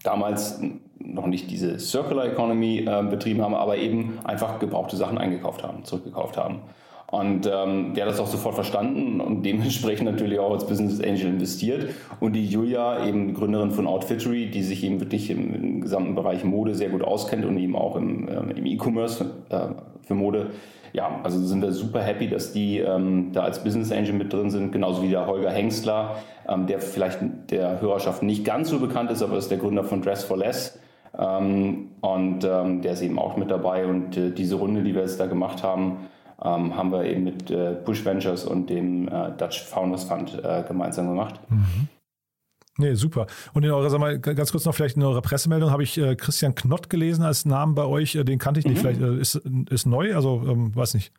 damals noch nicht diese Circular Economy äh, betrieben haben, aber eben einfach gebrauchte Sachen eingekauft haben, zurückgekauft haben. Und ähm, der hat das auch sofort verstanden und dementsprechend natürlich auch als Business Angel investiert. Und die Julia, eben Gründerin von Outfittery, die sich eben wirklich im, im gesamten Bereich Mode sehr gut auskennt und eben auch im, äh, im E-Commerce äh, für Mode. Ja, also sind wir super happy, dass die ähm, da als Business Angel mit drin sind, genauso wie der Holger Hengstler, ähm, der vielleicht der Hörerschaft nicht ganz so bekannt ist, aber ist der Gründer von Dress for Less. Ähm, und ähm, der ist eben auch mit dabei. Und äh, diese Runde, die wir jetzt da gemacht haben, ähm, haben wir eben mit äh, Push Ventures und dem äh, Dutch Founders Fund äh, gemeinsam gemacht. Mhm. Nee, super. Und in eurer, sag mal, ganz kurz noch vielleicht in eurer Pressemeldung habe ich äh, Christian Knott gelesen als Namen bei euch. Äh, den kannte ich nicht. Mhm. Vielleicht äh, ist, ist neu, also ähm, weiß nicht.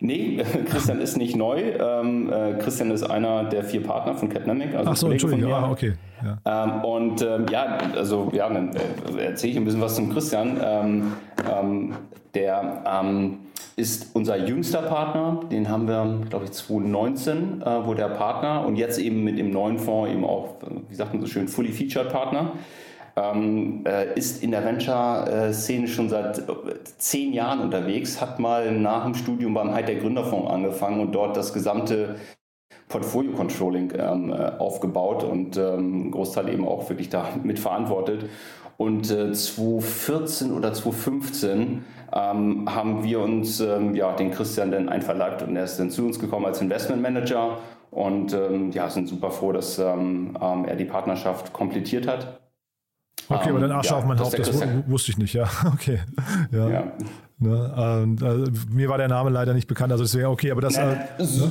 Nee, Christian ist nicht neu. Ähm, äh, Christian ist einer der vier Partner von Capnamic. Also Ach so, Entschuldigung, ja, okay. Ja. Ähm, und ähm, ja, also ja, dann äh, erzähle ich ein bisschen was zum Christian. Ähm, ähm, der ähm, ist unser jüngster Partner. Den haben wir, glaube ich, 2019 äh, wurde er Partner und jetzt eben mit dem neuen Fonds eben auch, wie sagt man so schön, fully featured Partner. Ähm, äh, ist in der Venture-Szene schon seit äh, zehn Jahren unterwegs, hat mal nach dem Studium beim Hightech Gründerfonds angefangen und dort das gesamte Portfolio Controlling ähm, äh, aufgebaut und ähm, Großteil eben auch wirklich da mitverantwortet. Und äh, 2014 oder 2015 ähm, haben wir uns ähm, ja, den Christian dann einverleibt und er ist dann zu uns gekommen als Investment Manager und ähm, ja, sind super froh, dass ähm, ähm, er die Partnerschaft komplettiert hat. Okay, aber dann Asche auf mein Haupt, das wusste ich nicht, ja. Okay. Ja. Ne, ähm, also, mir war der Name leider nicht bekannt, also das wäre okay, aber das. Äh, ne?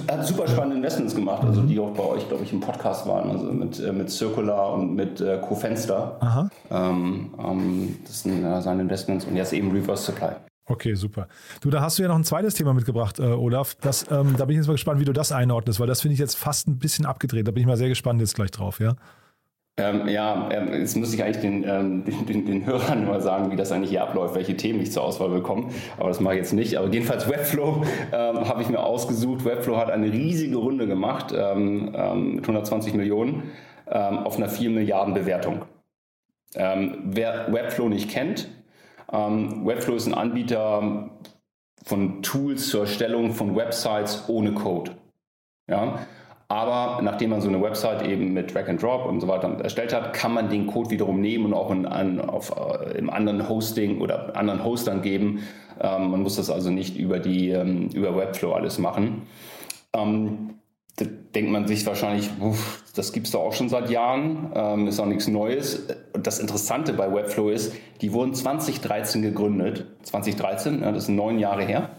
hat super spannende Investments gemacht, also die auch bei euch, glaube ich, im Podcast waren, also mit, äh, mit Circular und mit äh, CoFenster. Aha. Ähm, ähm, das sind äh, seine Investments und jetzt eben Reverse Supply. Okay, super. Du, da hast du ja noch ein zweites Thema mitgebracht, äh, Olaf. Das, ähm, da bin ich jetzt mal gespannt, wie du das einordnest, weil das finde ich jetzt fast ein bisschen abgedreht. Da bin ich mal sehr gespannt jetzt gleich drauf, ja? Ähm, ja, ähm, jetzt muss ich eigentlich den, ähm, den, den, den, Hörern mal sagen, wie das eigentlich hier abläuft, welche Themen ich zur Auswahl bekomme. Aber das mache ich jetzt nicht. Aber jedenfalls Webflow ähm, habe ich mir ausgesucht. Webflow hat eine riesige Runde gemacht ähm, mit 120 Millionen auf einer 4 Milliarden Bewertung. wer Webflow nicht kennt, Webflow ist ein Anbieter von Tools zur Erstellung von Websites ohne Code. Ja, aber nachdem man so eine Website eben mit Drag and Drop und so weiter erstellt hat, kann man den Code wiederum nehmen und auch in, an, auf, äh, im anderen Hosting oder anderen Hostern geben. Ähm, man muss das also nicht über, die, ähm, über Webflow alles machen. Ähm, da denkt man sich wahrscheinlich, uff, das gibt es doch auch schon seit Jahren, ähm, ist auch nichts Neues. Und das Interessante bei Webflow ist, die wurden 2013 gegründet. 2013, ja, das sind neun Jahre her.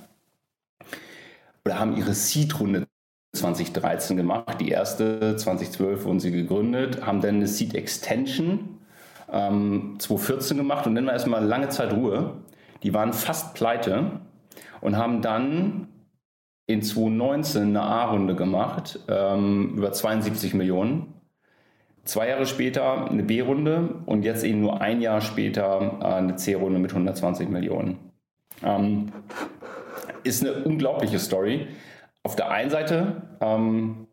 Oder haben ihre Seed-Runde 2013 gemacht. Die erste 2012 wurden sie gegründet, haben dann eine Seed Extension ähm, 2014 gemacht und dann war erstmal lange Zeit Ruhe. Die waren fast pleite und haben dann in 2019 eine A-Runde gemacht ähm, über 72 Millionen. Zwei Jahre später eine B-Runde und jetzt eben nur ein Jahr später äh, eine C-Runde mit 120 Millionen. Ähm, ist eine unglaubliche Story. Auf der einen Seite ähm,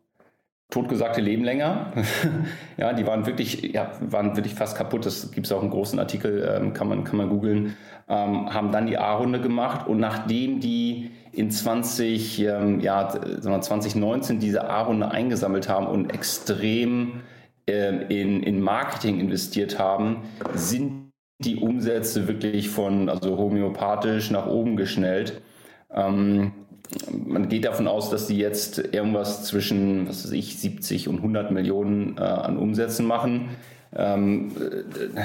totgesagte leben länger. ja, die waren wirklich, ja, waren wirklich fast kaputt. Das gibt es auch einen großen Artikel, ähm, kann man, kann man googeln. Ähm, haben dann die A-Runde gemacht und nachdem die in 20, ähm, ja, 2019 diese A-Runde eingesammelt haben und extrem äh, in, in Marketing investiert haben, sind die Umsätze wirklich von also homöopathisch nach oben geschnellt. Ähm, man geht davon aus, dass sie jetzt irgendwas zwischen, was weiß ich, 70 und 100 Millionen äh, an Umsätzen machen. Ähm, äh,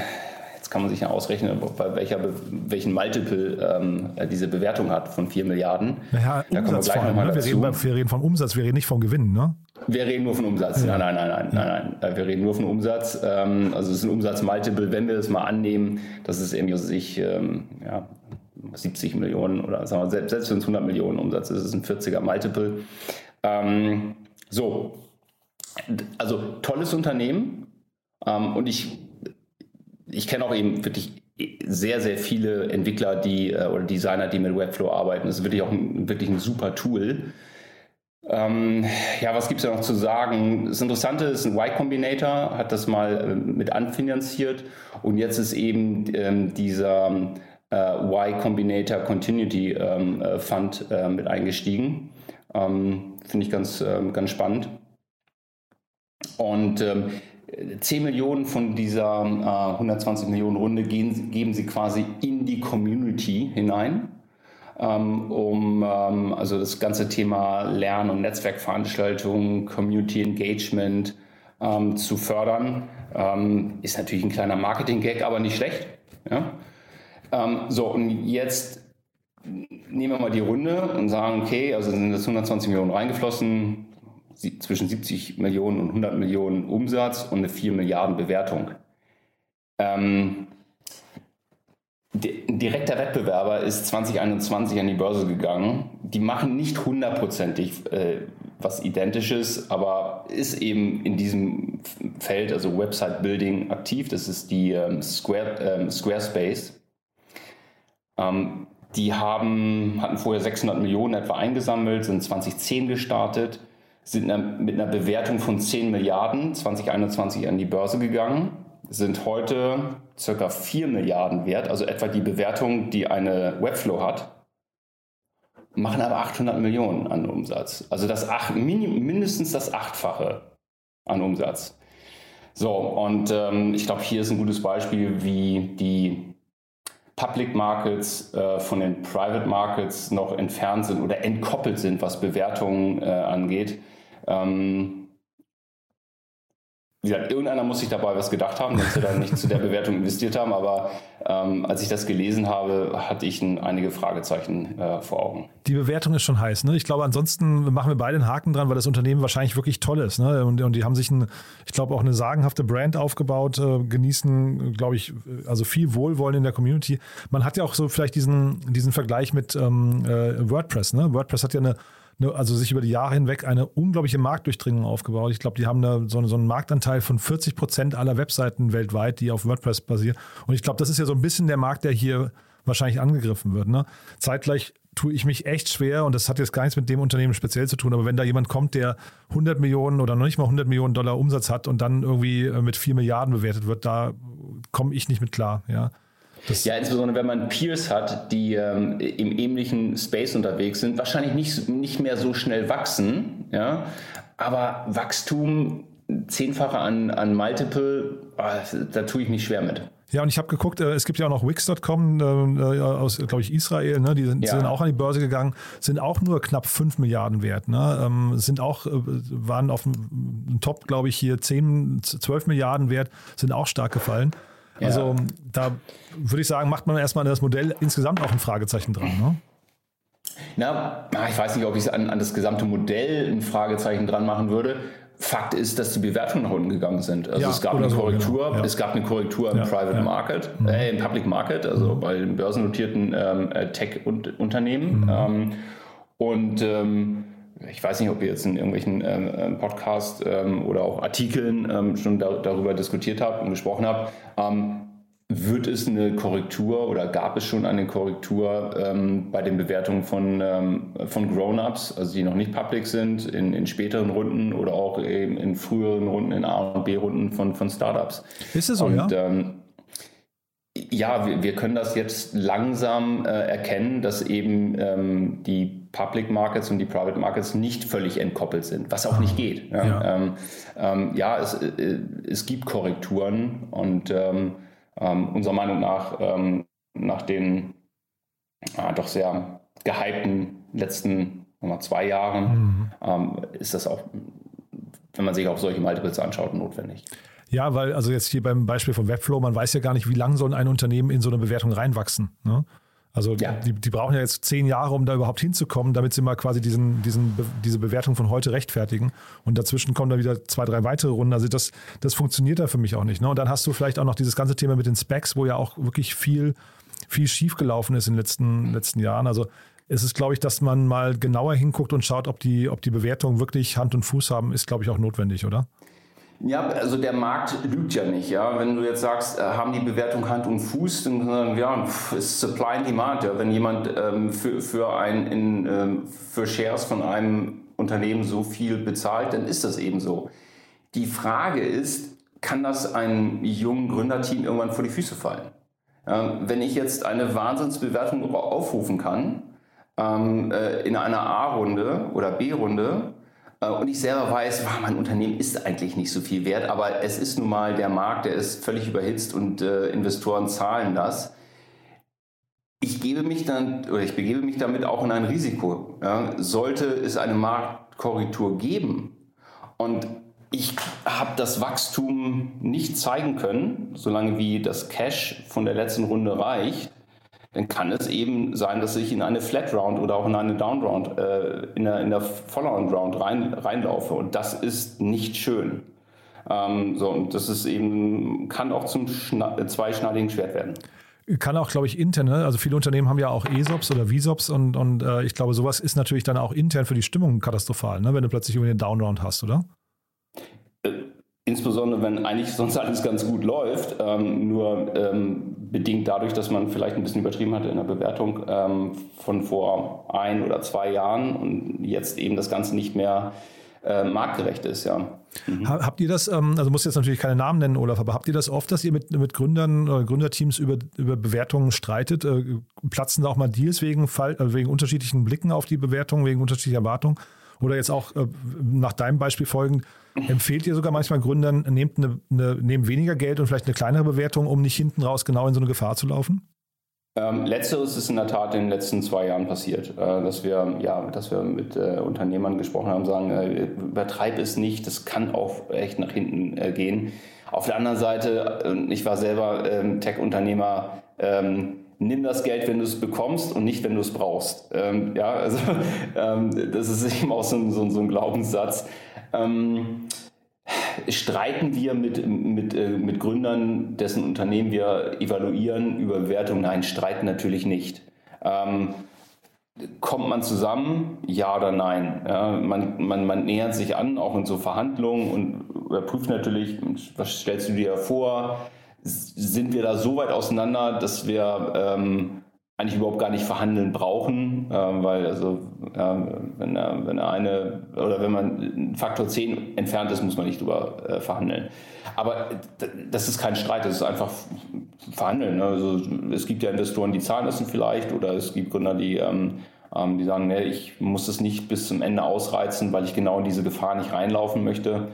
jetzt kann man sich ja ausrechnen, bei welcher, welchen Multiple ähm, diese Bewertung hat von 4 Milliarden. Naja, da Umsatz vor allem, ne? wir, reden, wir reden vom Umsatz, wir reden nicht vom Gewinn, ne? Wir reden nur von Umsatz. Ja. Nein, nein, nein, nein, nein, nein. Wir reden nur von Umsatz. Ähm, also es ist ein Umsatzmultiple, wenn wir das mal annehmen, dass es irgendwie, was ich, ähm, ja, 70 Millionen oder sagen wir, selbst, selbst wenn es 100 Millionen Umsatz ist, ist es ein 40er Multiple. Ähm, so, also tolles Unternehmen ähm, und ich, ich kenne auch eben wirklich sehr, sehr viele Entwickler die, äh, oder Designer, die mit Webflow arbeiten. Das ist wirklich auch ein, wirklich ein super Tool. Ähm, ja, was gibt es da noch zu sagen? Das Interessante ist, ein Y Combinator hat das mal äh, mit anfinanziert und jetzt ist eben ähm, dieser Y Combinator Continuity ähm, äh, Fund äh, mit eingestiegen. Ähm, Finde ich ganz, ähm, ganz spannend. Und 10 Millionen von dieser 120 Millionen Runde gehen, geben sie quasi in die Community hinein, um also das ganze Thema Lern- und Netzwerkveranstaltungen, Community Engagement zu fördern. ist natürlich ein kleiner Marketing-Gag, aber nicht schlecht. Ja? Ähm, so, und jetzt nehmen wir mal die Runde und sagen, okay, also sind das 120 Millionen reingeflossen, zwischen 70 Millionen und 100 Millionen Umsatz und eine 4 Milliarden Bewertung. Ähm, ein direkter Wettbewerber ist 2021 an die Börse gegangen. Die machen nicht hundertprozentig äh, was Identisches, aber ist eben in diesem Feld, also Website Building, aktiv. Das ist die ähm, Square, ähm, Squarespace. Ähm, die haben, hatten vorher 600 Millionen etwa eingesammelt, sind 2010 gestartet, sind mit einer Bewertung von 10 Milliarden 2021 an die Börse gegangen, sind heute circa 4 Milliarden wert, also etwa die Bewertung, die eine Webflow hat, machen aber 800 Millionen an Umsatz. Also das acht, mindestens das Achtfache an Umsatz. So, und ähm, ich glaube, hier ist ein gutes Beispiel, wie die Public Markets äh, von den Private Markets noch entfernt sind oder entkoppelt sind, was Bewertungen äh, angeht. Ähm, wie gesagt, irgendeiner muss sich dabei was gedacht haben, dass sie dann nicht zu der Bewertung investiert haben. Aber ähm, als ich das gelesen habe, hatte ich ein, einige Fragezeichen äh, vor Augen. Die Bewertung ist schon heiß. Ne? Ich glaube, ansonsten machen wir beide einen Haken dran, weil das Unternehmen wahrscheinlich wirklich toll ist. Ne? Und, und die haben sich, ein, ich glaube, auch eine sagenhafte Brand aufgebaut, äh, genießen, glaube ich, also viel Wohlwollen in der Community. Man hat ja auch so vielleicht diesen, diesen Vergleich mit ähm, äh, WordPress. Ne? WordPress hat ja eine, also sich über die Jahre hinweg eine unglaubliche Marktdurchdringung aufgebaut. Ich glaube, die haben eine, so, so, einen Marktanteil von 40 Prozent aller Webseiten weltweit, die auf WordPress basieren. Und ich glaube, das ist ja so ein bisschen der Markt, der hier wahrscheinlich angegriffen wird. Ne? Zeitgleich tue ich mich echt schwer und das hat jetzt gar nichts mit dem Unternehmen speziell zu tun, aber wenn da jemand kommt, der 100 Millionen oder noch nicht mal 100 Millionen Dollar Umsatz hat und dann irgendwie äh, mit 4 Milliarden bewertet wird, da komme ich nicht mit klar. Ja. Das ja, insbesondere wenn man Peers hat, die ähm, im ähnlichen Space unterwegs sind, wahrscheinlich nicht, nicht mehr so schnell wachsen, ja, aber Wachstum zehnfache an, an Multiple, oh, da tue ich mich schwer mit. Ja, und ich habe geguckt, äh, es gibt ja auch noch Wix.com äh, aus, glaube ich, Israel, ne? die sind, ja. sind, auch an die Börse gegangen, sind auch nur knapp 5 Milliarden wert. Ne? Ähm, sind auch, äh, waren auf dem Top, glaube ich, hier 10, 12 Milliarden wert, sind auch stark gefallen. Ja. Also da würde ich sagen, macht man erstmal das Modell insgesamt auch ein Fragezeichen dran. Ne? Na, ich weiß nicht, ob ich an, an das gesamte Modell ein Fragezeichen dran machen würde. Fakt ist, dass die Bewertungen nach unten gegangen sind. Also ja, es gab eine Korrektur, so, genau. ja. es gab eine Korrektur im ja, Private Market, mhm. äh, im Public Market, also mhm. bei den börsennotierten ähm, äh, Tech-Unternehmen. Mhm. Ähm, und ähm, ich weiß nicht, ob ihr jetzt in irgendwelchen ähm, ähm Podcasts ähm, oder auch Artikeln ähm, schon da, darüber diskutiert habt und gesprochen habt. Ähm, wird es eine Korrektur oder gab es schon eine Korrektur ähm, bei den Bewertungen von, von Grown-Ups, also die noch nicht public sind, in, in späteren Runden oder auch eben in früheren Runden, in A- und B-Runden von, von Startups? Ist es so, und, ja? Ja, wir, wir, können das jetzt langsam äh, erkennen, dass eben ähm, die Public Markets und die Private Markets nicht völlig entkoppelt sind, was auch nicht geht. Ja, ja. Ähm, ähm, ja es, äh, es gibt Korrekturen und ähm, ähm, unserer Meinung nach ähm, nach den äh, doch sehr gehypten letzten mal, zwei Jahren mhm. ähm, ist das auch, wenn man sich auch solche Multiples anschaut, notwendig. Ja, weil also jetzt hier beim Beispiel von Webflow, man weiß ja gar nicht, wie lange soll ein Unternehmen in so eine Bewertung reinwachsen. Ne? Also ja. die, die, brauchen ja jetzt zehn Jahre, um da überhaupt hinzukommen, damit sie mal quasi diesen, diesen, diese Bewertung von heute rechtfertigen. Und dazwischen kommen dann wieder zwei, drei weitere Runden. Also das, das funktioniert da für mich auch nicht. Ne? Und dann hast du vielleicht auch noch dieses ganze Thema mit den Specs, wo ja auch wirklich viel, viel schiefgelaufen ist in den letzten, letzten Jahren. Also es ist, glaube ich, dass man mal genauer hinguckt und schaut, ob die, ob die Bewertungen wirklich Hand und Fuß haben, ist, glaube ich, auch notwendig, oder? Ja, also der Markt lügt ja nicht. Ja? Wenn du jetzt sagst, äh, haben die Bewertung Hand und Fuß, dann sagen ja, ist Supply and Demand. Ja? Wenn jemand ähm, für, für, ein, in, ähm, für Shares von einem Unternehmen so viel bezahlt, dann ist das eben so. Die Frage ist, kann das einem jungen Gründerteam irgendwann vor die Füße fallen? Ähm, wenn ich jetzt eine Wahnsinnsbewertung aufrufen kann, ähm, äh, in einer A-Runde oder B-Runde, und ich selber weiß, wow, mein Unternehmen ist eigentlich nicht so viel wert, aber es ist nun mal der Markt, der ist völlig überhitzt und äh, Investoren zahlen das. Ich gebe mich dann oder ich begebe mich damit auch in ein Risiko. Ja, sollte es eine Marktkorrektur geben und ich habe das Wachstum nicht zeigen können, solange wie das Cash von der letzten Runde reicht, dann kann es eben sein, dass ich in eine Flat Round oder auch in eine Down Round, äh, in der, in der Follow-on Round rein, reinlaufe. Und das ist nicht schön. Ähm, so, und das ist eben, kann auch zum Schna zweischneidigen Schwert werden. Kann auch, glaube ich, intern, ne? also viele Unternehmen haben ja auch ESOPs oder VSOPs und, und äh, ich glaube, sowas ist natürlich dann auch intern für die Stimmung katastrophal, ne? wenn du plötzlich über den Downround hast, oder? Insbesondere wenn eigentlich sonst alles ganz gut läuft, ähm, nur ähm, bedingt dadurch, dass man vielleicht ein bisschen übertrieben hatte in der Bewertung ähm, von vor ein oder zwei Jahren und jetzt eben das Ganze nicht mehr äh, marktgerecht ist, ja. Mhm. Habt ihr das, ähm, also muss jetzt natürlich keine Namen nennen, Olaf, aber habt ihr das oft, dass ihr mit, mit Gründern oder Gründerteams über, über Bewertungen streitet? Äh, platzen da auch mal Deals wegen, äh, wegen unterschiedlichen Blicken auf die Bewertung, wegen unterschiedlicher Erwartungen? Oder jetzt auch äh, nach deinem Beispiel folgend, empfehlt ihr sogar manchmal Gründern, nehmt, eine, eine, nehmt weniger Geld und vielleicht eine kleinere Bewertung, um nicht hinten raus genau in so eine Gefahr zu laufen? Ähm, letzteres ist in der Tat in den letzten zwei Jahren passiert, äh, dass wir ja, dass wir mit äh, Unternehmern gesprochen haben, sagen, äh, übertreib es nicht, das kann auch echt nach hinten äh, gehen. Auf der anderen Seite, äh, ich war selber ähm, Tech-Unternehmer, ähm, nimm das Geld, wenn du es bekommst und nicht, wenn du es brauchst. Ähm, ja, also ähm, das ist eben auch so ein, so, so ein Glaubenssatz. Ähm, streiten wir mit, mit, äh, mit Gründern, dessen Unternehmen wir evaluieren, über Bewertung? Nein, streiten natürlich nicht. Ähm, kommt man zusammen? Ja oder nein? Ja, man, man, man nähert sich an, auch in so Verhandlungen und überprüft natürlich, was stellst du dir vor? Sind wir da so weit auseinander, dass wir ähm, eigentlich überhaupt gar nicht verhandeln brauchen, äh, weil also äh, wenn, wenn eine oder wenn man Faktor 10 entfernt ist, muss man nicht drüber äh, verhandeln. Aber das ist kein Streit, das ist einfach verhandeln. Ne? Also es gibt ja Investoren, die zahlen das vielleicht oder es gibt Gründer, die ähm, ähm, die sagen, nee, ich muss es nicht bis zum Ende ausreizen, weil ich genau in diese Gefahr nicht reinlaufen möchte.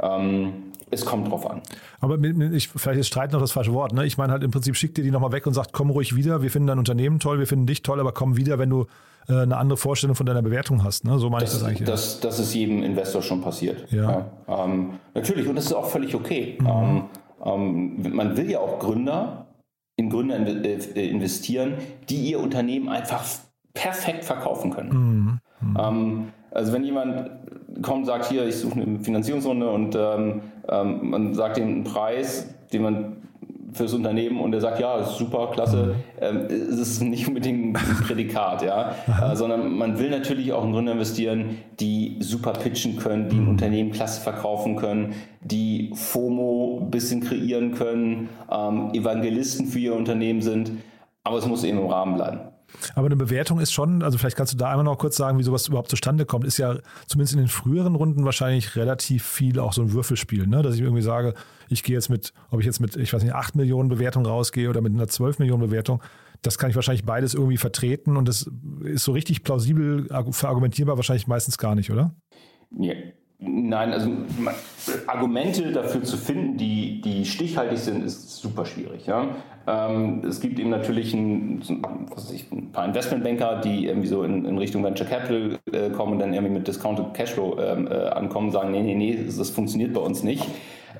Ähm, es kommt drauf an. Aber ich, vielleicht ist Streit noch das falsche Wort. Ne? Ich meine halt im Prinzip schickt dir die nochmal weg und sagt, komm ruhig wieder, wir finden dein Unternehmen toll, wir finden dich toll, aber komm wieder, wenn du äh, eine andere Vorstellung von deiner Bewertung hast. Ne? So meine das, ich das eigentlich. Das, das ist jedem Investor schon passiert. Ja. ja ähm, natürlich, und das ist auch völlig okay. Mhm. Ähm, ähm, man will ja auch Gründer in Gründer äh, investieren, die ihr Unternehmen einfach perfekt verkaufen können. Mhm. Mhm. Ähm, also wenn jemand kommt und sagt, hier, ich suche eine Finanzierungsrunde und ähm, ähm, man sagt ihm einen Preis, den man fürs Unternehmen und er sagt, ja, ist super, klasse, ähm, es ist nicht unbedingt ein Prädikat, ja, äh, sondern man will natürlich auch in Gründer investieren, die super pitchen können, die ein mhm. Unternehmen klasse verkaufen können, die FOMO ein bisschen kreieren können, ähm, Evangelisten für ihr Unternehmen sind, aber es muss eben im Rahmen bleiben. Aber eine Bewertung ist schon, also vielleicht kannst du da einmal noch kurz sagen, wie sowas überhaupt zustande kommt. Ist ja zumindest in den früheren Runden wahrscheinlich relativ viel auch so ein Würfelspiel, ne? dass ich irgendwie sage, ich gehe jetzt mit, ob ich jetzt mit, ich weiß nicht, 8 Millionen Bewertung rausgehe oder mit einer 12 Millionen Bewertung, das kann ich wahrscheinlich beides irgendwie vertreten und das ist so richtig plausibel verargumentierbar wahrscheinlich meistens gar nicht, oder? Ja. Nein, also Argumente dafür zu finden, die, die stichhaltig sind, ist super schwierig. Ja? Ähm, es gibt eben natürlich ein, ich, ein paar Investmentbanker, die irgendwie so in, in Richtung Venture Capital äh, kommen und dann irgendwie mit Discounted Cashflow ähm, äh, ankommen und sagen, nee, nee, nee, das funktioniert bei uns nicht.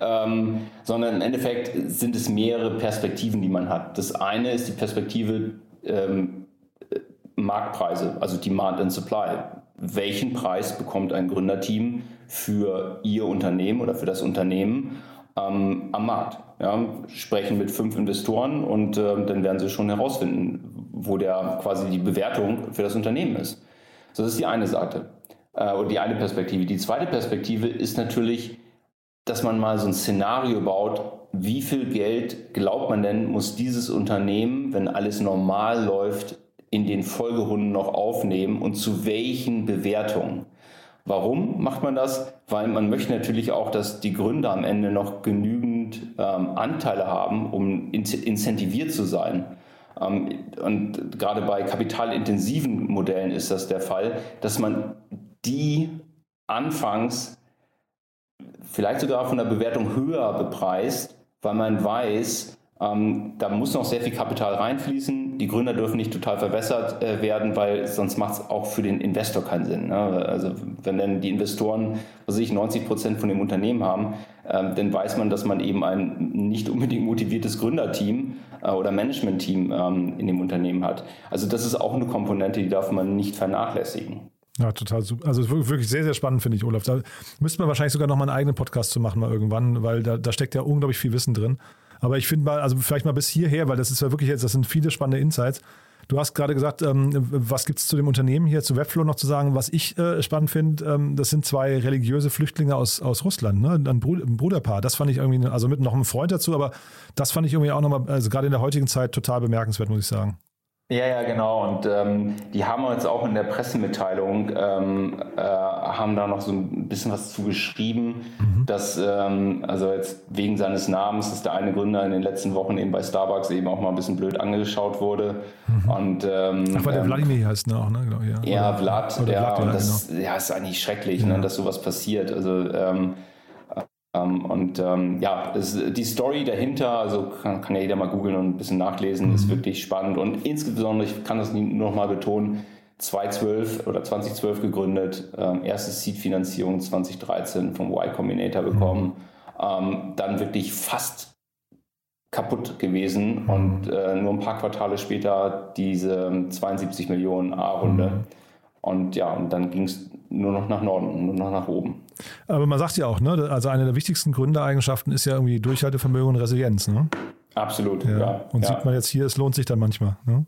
Ähm, sondern im Endeffekt sind es mehrere Perspektiven, die man hat. Das eine ist die Perspektive ähm, Marktpreise, also Demand and Supply. Welchen Preis bekommt ein Gründerteam für ihr Unternehmen oder für das Unternehmen ähm, am Markt? Ja, sprechen mit fünf Investoren und äh, dann werden sie schon herausfinden, wo der quasi die Bewertung für das Unternehmen ist. Das ist die eine Seite äh, oder die eine Perspektive. Die zweite Perspektive ist natürlich, dass man mal so ein Szenario baut, wie viel Geld glaubt man denn, muss dieses Unternehmen, wenn alles normal läuft, in den Folgerunden noch aufnehmen und zu welchen Bewertungen? Warum macht man das? Weil man möchte natürlich auch, dass die Gründer am Ende noch genügend ähm, Anteile haben, um in incentiviert zu sein. Ähm, und gerade bei kapitalintensiven Modellen ist das der Fall, dass man die anfangs vielleicht sogar von der Bewertung höher bepreist, weil man weiß, ähm, da muss noch sehr viel Kapital reinfließen. Die Gründer dürfen nicht total verwässert äh, werden, weil sonst macht es auch für den Investor keinen Sinn. Ne? Also wenn dann die Investoren, was ich 90 Prozent von dem Unternehmen haben, ähm, dann weiß man, dass man eben ein nicht unbedingt motiviertes Gründerteam äh, oder Managementteam ähm, in dem Unternehmen hat. Also das ist auch eine Komponente, die darf man nicht vernachlässigen. Ja, total super. Also wirklich sehr, sehr spannend, finde ich, Olaf. Da müsste man wahrscheinlich sogar noch mal einen eigenen Podcast zu machen, mal irgendwann, weil da, da steckt ja unglaublich viel Wissen drin. Aber ich finde mal, also vielleicht mal bis hierher, weil das ist ja wirklich jetzt, das sind viele spannende Insights. Du hast gerade gesagt, ähm, was gibt es zu dem Unternehmen hier, zu Webflow noch zu sagen? Was ich äh, spannend finde, ähm, das sind zwei religiöse Flüchtlinge aus, aus Russland, ne? ein, Bruder, ein Bruderpaar. Das fand ich irgendwie, also mit noch einem Freund dazu, aber das fand ich irgendwie auch nochmal, also gerade in der heutigen Zeit total bemerkenswert, muss ich sagen. Ja, ja, genau. Und ähm, die haben uns auch in der Pressemitteilung, ähm, äh, haben da noch so ein bisschen was zu geschrieben, mhm. dass, ähm, also jetzt wegen seines Namens, dass der eine Gründer in den letzten Wochen eben bei Starbucks eben auch mal ein bisschen blöd angeschaut wurde. Mhm. Und, ähm, Ach, weil der ähm, Wladimir heißt ne, auch, ne? Genau, ja, ja Vlad, ja, Vlad, und das genau. ja, ist eigentlich schrecklich, ne, ja. ne, dass sowas passiert. Also ähm, ähm, und ähm, ja, das, die Story dahinter, also kann, kann, ja jeder mal googeln und ein bisschen nachlesen, mhm. ist wirklich spannend. Und insbesondere, ich kann das nur noch mal betonen, 2012 oder 2012 gegründet, ähm, erste Seed-Finanzierung 2013 vom Y Combinator bekommen, mhm. ähm, dann wirklich fast kaputt gewesen mhm. und äh, nur ein paar Quartale später diese 72 Millionen A-Runde. Mhm. Und ja, und dann ging es nur noch nach Norden, nur noch nach oben. Aber man sagt ja auch, ne, also eine der wichtigsten Gründereigenschaften ist ja irgendwie Durchhaltevermögen und Resilienz. Ne? Absolut, ja. ja und ja. sieht man jetzt hier, es lohnt sich dann manchmal. Ne?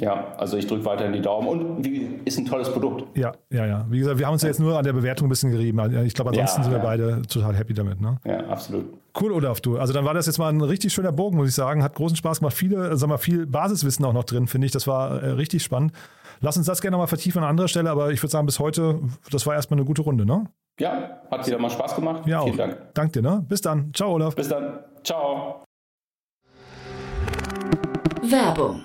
Ja, also ich drücke weiterhin die Daumen und wie, ist ein tolles Produkt. Ja, ja, ja. Wie gesagt, wir haben uns ja jetzt nur an der Bewertung ein bisschen gerieben. Also ich glaube, ansonsten ja, sind wir beide total happy damit. Ne? Ja, absolut. Cool, Olaf, du. Also dann war das jetzt mal ein richtig schöner Bogen, muss ich sagen. Hat großen Spaß gemacht. Viele, sag mal, viel Basiswissen auch noch drin, finde ich. Das war äh, richtig spannend. Lass uns das gerne mal vertiefen an anderer Stelle, aber ich würde sagen, bis heute, das war erstmal eine gute Runde, ne? Ja, hat wieder mal Spaß gemacht. Ja, Vielen auch. Dank. Dank dir, ne? Bis dann. Ciao, Olaf. Bis dann. Ciao. Werbung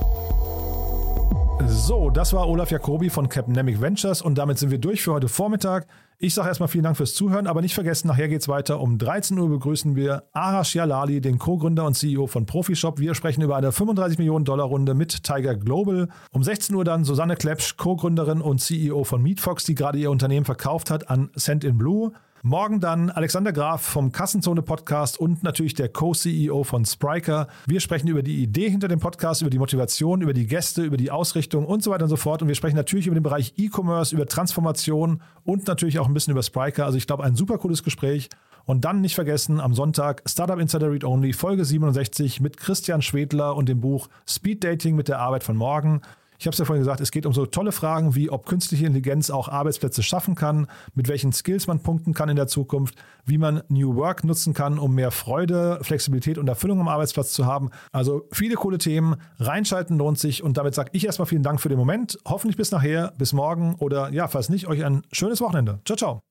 So, das war Olaf Jacobi von Capnemic Ventures und damit sind wir durch für heute Vormittag. Ich sage erstmal vielen Dank fürs Zuhören, aber nicht vergessen, nachher geht es weiter. Um 13 Uhr begrüßen wir Arash Yalali, den Co-Gründer und CEO von Profishop. Wir sprechen über eine 35 Millionen Dollar Runde mit Tiger Global. Um 16 Uhr dann Susanne Klepsch, Co-Gründerin und CEO von Meatfox, die gerade ihr Unternehmen verkauft hat an Send in Blue. Morgen dann Alexander Graf vom Kassenzone Podcast und natürlich der Co-CEO von Spriker. Wir sprechen über die Idee hinter dem Podcast, über die Motivation, über die Gäste, über die Ausrichtung und so weiter und so fort. Und wir sprechen natürlich über den Bereich E-Commerce, über Transformation und natürlich auch ein bisschen über Spriker. Also ich glaube, ein super cooles Gespräch. Und dann nicht vergessen, am Sonntag Startup Insider Read Only, Folge 67 mit Christian Schwedler und dem Buch Speed Dating mit der Arbeit von morgen. Ich habe es ja vorhin gesagt, es geht um so tolle Fragen wie, ob künstliche Intelligenz auch Arbeitsplätze schaffen kann, mit welchen Skills man punkten kann in der Zukunft, wie man New Work nutzen kann, um mehr Freude, Flexibilität und Erfüllung am Arbeitsplatz zu haben. Also viele coole Themen. Reinschalten lohnt sich. Und damit sage ich erstmal vielen Dank für den Moment. Hoffentlich bis nachher, bis morgen oder ja, falls nicht, euch ein schönes Wochenende. Ciao, ciao.